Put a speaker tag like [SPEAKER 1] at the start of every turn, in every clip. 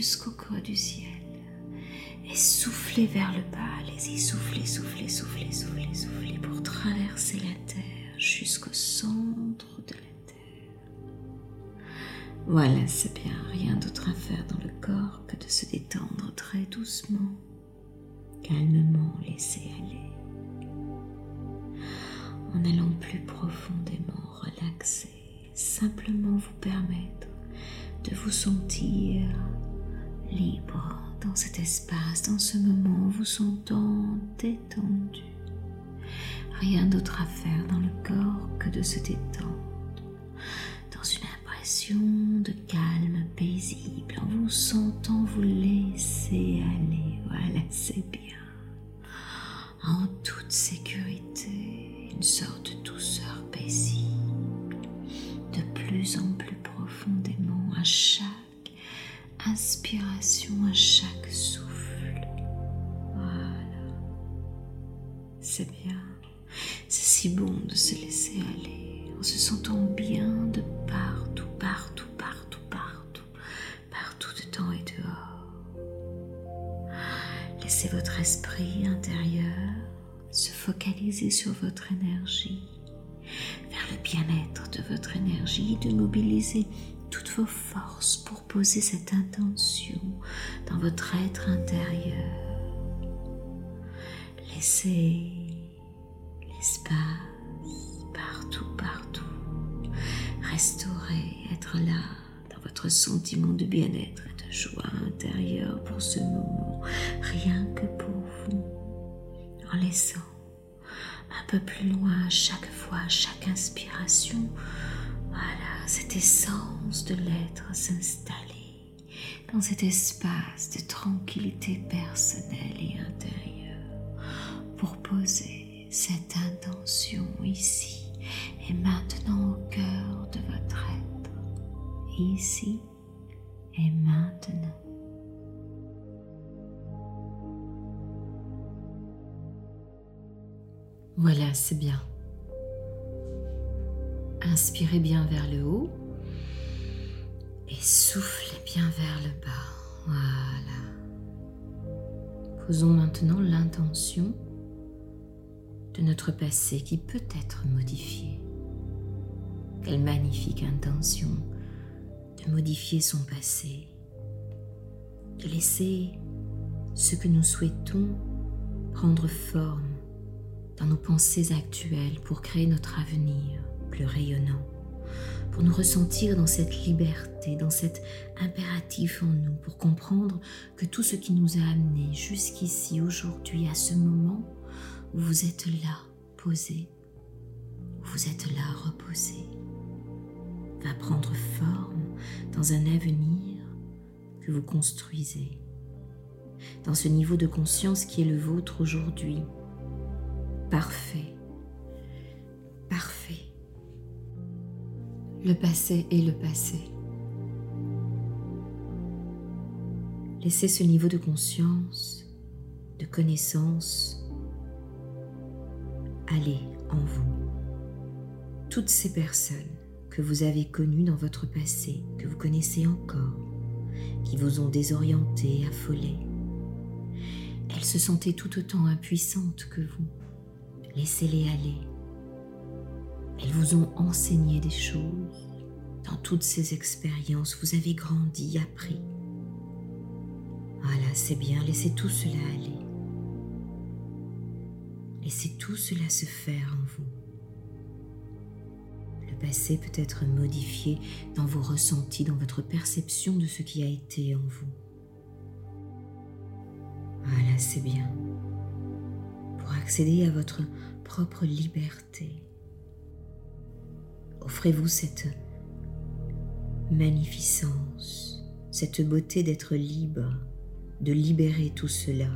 [SPEAKER 1] jusqu'au creux du ciel. Et soufflez vers le bas. Allez-y, soufflez, soufflez, soufflez, soufflez, soufflez pour traverser la terre jusqu'au centre de la terre. Voilà, c'est bien. Rien d'autre à faire dans le corps que de se détendre très doucement, calmement, laisser aller en allant plus profondément relaxer, simplement vous permettre de vous sentir libre dans cet espace, dans ce moment, vous sentant détendu. Rien d'autre à faire dans le corps que de se détendre dans une impression de calme paisible en vous sentant vous laisser aller. Voilà, c'est bien. En toute sécurité une sorte de douceur paisible, de plus en plus profondément à chaque inspiration, C'est bien. C'est si bon de se laisser aller en se sentant bien de partout, partout, partout, partout, partout dedans et dehors. Laissez votre esprit intérieur se focaliser sur votre énergie, vers le bien-être de votre énergie, de mobiliser toutes vos forces pour poser cette intention dans votre être intérieur. Laissez l'espace partout, partout. Restaurer, être là dans votre sentiment de bien-être et de joie intérieure pour ce moment, rien que pour vous en laissant un peu plus loin chaque fois, chaque inspiration, voilà, cette essence de l'être s'installer dans cet espace de tranquillité personnelle et intérieure pour poser cette intention ici et maintenant au cœur de votre être, ici et maintenant.
[SPEAKER 2] Voilà, c'est bien. Inspirez bien vers le haut et soufflez bien vers le bas. Voilà. Posons maintenant l'intention de notre passé qui peut être modifié. Quelle magnifique intention de modifier son passé, de laisser ce que nous souhaitons prendre forme dans nos pensées actuelles pour créer notre avenir plus rayonnant, pour nous ressentir dans cette liberté, dans cet impératif en nous, pour comprendre que tout ce qui nous a amenés jusqu'ici, aujourd'hui, à ce moment vous êtes là, posé, vous êtes là, reposé, va prendre forme dans un avenir que vous construisez, dans ce niveau de conscience qui est le vôtre aujourd'hui, parfait, parfait. Le passé est le passé. Laissez ce niveau de conscience, de connaissance, aller en vous. Toutes ces personnes que vous avez connues dans votre passé, que vous connaissez encore, qui vous ont désorienté, affolé, elles se sentaient tout autant impuissantes que vous. Laissez-les aller. Elles vous ont enseigné des choses. Dans toutes ces expériences, vous avez grandi, appris. Voilà, c'est bien, laissez tout cela aller. Laissez tout cela se faire en vous. Le passé peut être modifié dans vos ressentis, dans votre perception de ce qui a été en vous. Voilà, c'est bien accéder à votre propre liberté. Offrez-vous cette magnificence, cette beauté d'être libre, de libérer tout cela,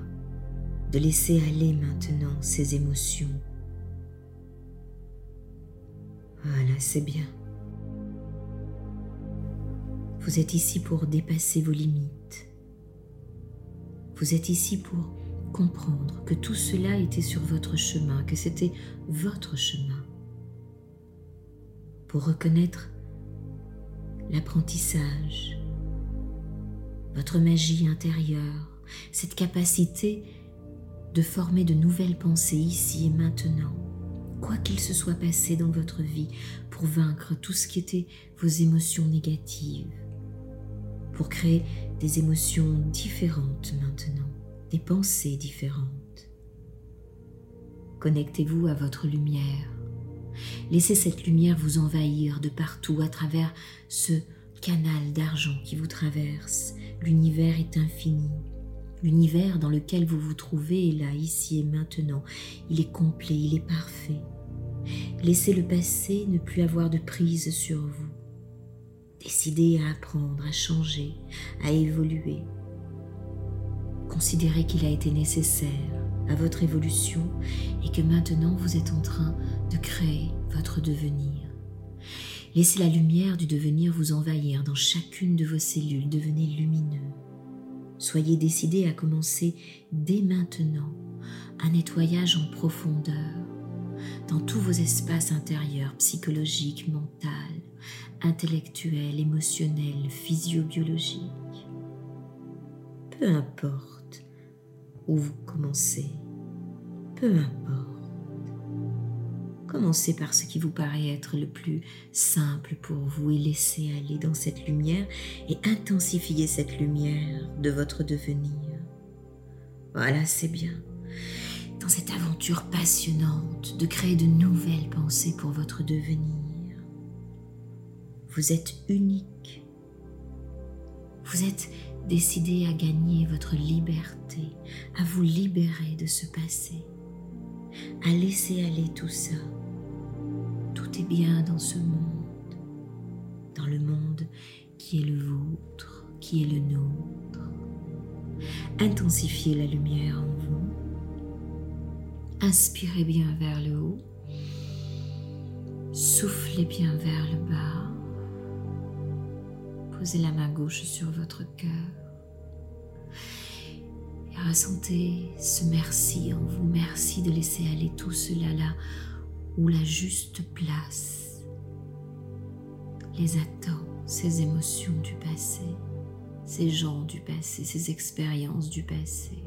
[SPEAKER 2] de laisser aller maintenant ces émotions. Voilà, c'est bien. Vous êtes ici pour dépasser vos limites. Vous êtes ici pour comprendre que tout cela était sur votre chemin, que c'était votre chemin. Pour reconnaître l'apprentissage, votre magie intérieure, cette capacité de former de nouvelles pensées ici et maintenant, quoi qu'il se soit passé dans votre vie, pour vaincre tout ce qui était vos émotions négatives, pour créer des émotions différentes maintenant des pensées différentes. Connectez-vous à votre lumière. Laissez cette lumière vous envahir de partout à travers ce canal d'argent qui vous traverse. L'univers est infini. L'univers dans lequel vous vous trouvez est là, ici et maintenant. Il est complet, il est parfait. Laissez le passé ne plus avoir de prise sur vous. Décidez à apprendre, à changer, à évoluer, Considérez qu'il a été nécessaire à votre évolution et que maintenant vous êtes en train de créer votre devenir. Laissez la lumière du devenir vous envahir dans chacune de vos cellules, devenez lumineux. Soyez décidé à commencer dès maintenant un nettoyage en profondeur dans tous vos espaces intérieurs, psychologiques, mentaux, intellectuels, émotionnels, physiobiologiques. Peu importe où vous commencez. Peu importe. Commencez par ce qui vous paraît être le plus simple pour vous et laissez aller dans cette lumière et intensifiez cette lumière de votre devenir. Voilà, c'est bien. Dans cette aventure passionnante de créer de nouvelles pensées pour votre devenir. Vous êtes unique. Vous êtes Décidez à gagner votre liberté, à vous libérer de ce passé, à laisser aller tout ça. Tout est bien dans ce monde, dans le monde qui est le vôtre,
[SPEAKER 1] qui est le nôtre. Intensifiez la lumière en vous. Inspirez bien vers le haut. Soufflez bien vers le bas. Posez la main gauche sur votre cœur. Et ressentez ce merci en vous. Merci de laisser aller tout cela là où la juste place les attend, ces émotions du passé, ces gens du passé, ces expériences du passé.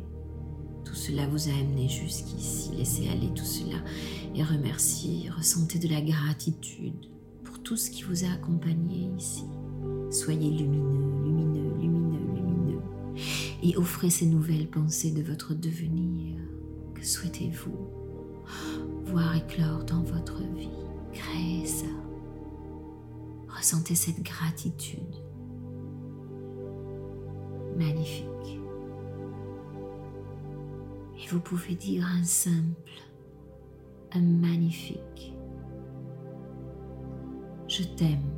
[SPEAKER 1] Tout cela vous a amené jusqu'ici. Laissez aller tout cela et remerciez, ressentez de la gratitude pour tout ce qui vous a accompagné ici. Soyez lumineux, lumineux, lumineux, lumineux et offrez ces nouvelles pensées de votre devenir. Que souhaitez-vous? Voir éclore dans votre vie Créez ça. Ressentez cette gratitude. Magnifique. Et vous pouvez dire un simple, un magnifique. Je t'aime